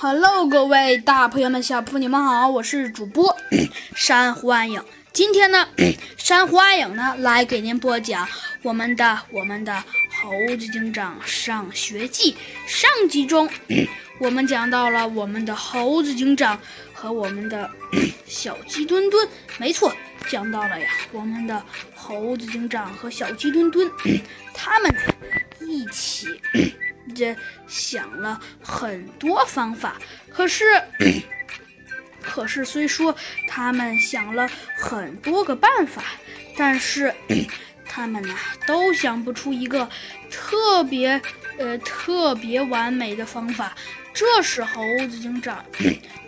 Hello，各位大朋友们、小朋友们，你们好，我是主播珊瑚暗影。今天呢，珊瑚暗影呢来给您播讲我们的我们的猴子警长上学记上集中，我们讲到了我们的猴子警长和我们的 小鸡墩墩，没错，讲到了呀，我们的猴子警长和小鸡墩墩，他们一起。这想了很多方法，可是，可是虽说他们想了很多个办法，但是 他们呢都想不出一个特别呃特别完美的方法。这时猴子警长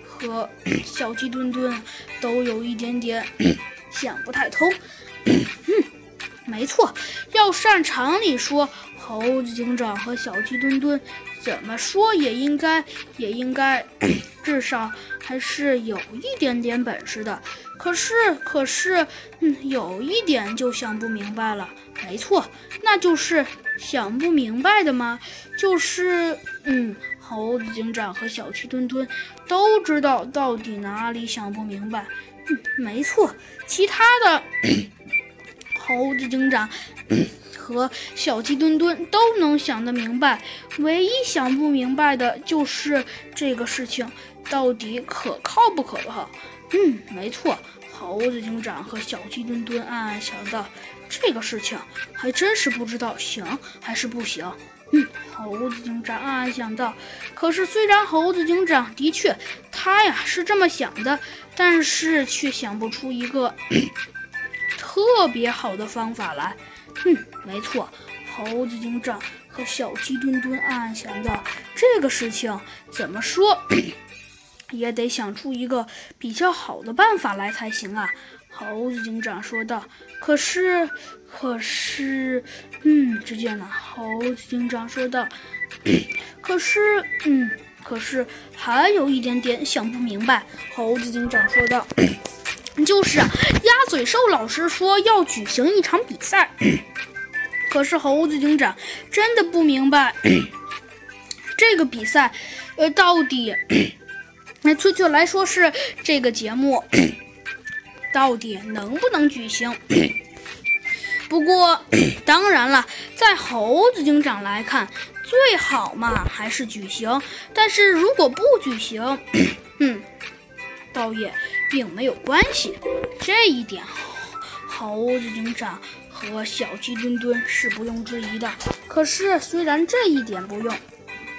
和小鸡墩墩都有一点点 想不太通。嗯，没错，要按常理说。猴子警长和小鸡墩墩怎么说也应该，也应该，至少还是有一点点本事的。可是，可是，嗯，有一点就想不明白了。没错，那就是想不明白的吗？就是，嗯，猴子警长和小鸡墩墩都知道到底哪里想不明白。嗯，没错，其他的猴子警长。和小鸡墩墩都能想得明白，唯一想不明白的就是这个事情到底可靠不可靠。嗯，没错，猴子警长和小鸡墩墩暗暗想到，这个事情还真是不知道行还是不行。嗯，猴子警长暗暗想到。可是虽然猴子警长的确他呀是这么想的，但是却想不出一个特别好的方法来。嗯，没错，猴子警长和小鸡墩墩暗暗想到，这个事情怎么说也得想出一个比较好的办法来才行啊。猴子警长说道。可是，可是，嗯，只见呢，猴子警长说道。可是，嗯，可是还有一点点想不明白。猴子警长说道。就是，鸭嘴兽老师说要举行一场比赛，可是猴子警长真的不明白这个比赛，呃，到底，那确切来说是这个节目到底能不能举行？不过当然了，在猴子警长来看，最好嘛还是举行。但是如果不举行，嗯，倒也。并没有关系，这一点猴子警长和小鸡墩墩是不用质疑的。可是，虽然这一点不用。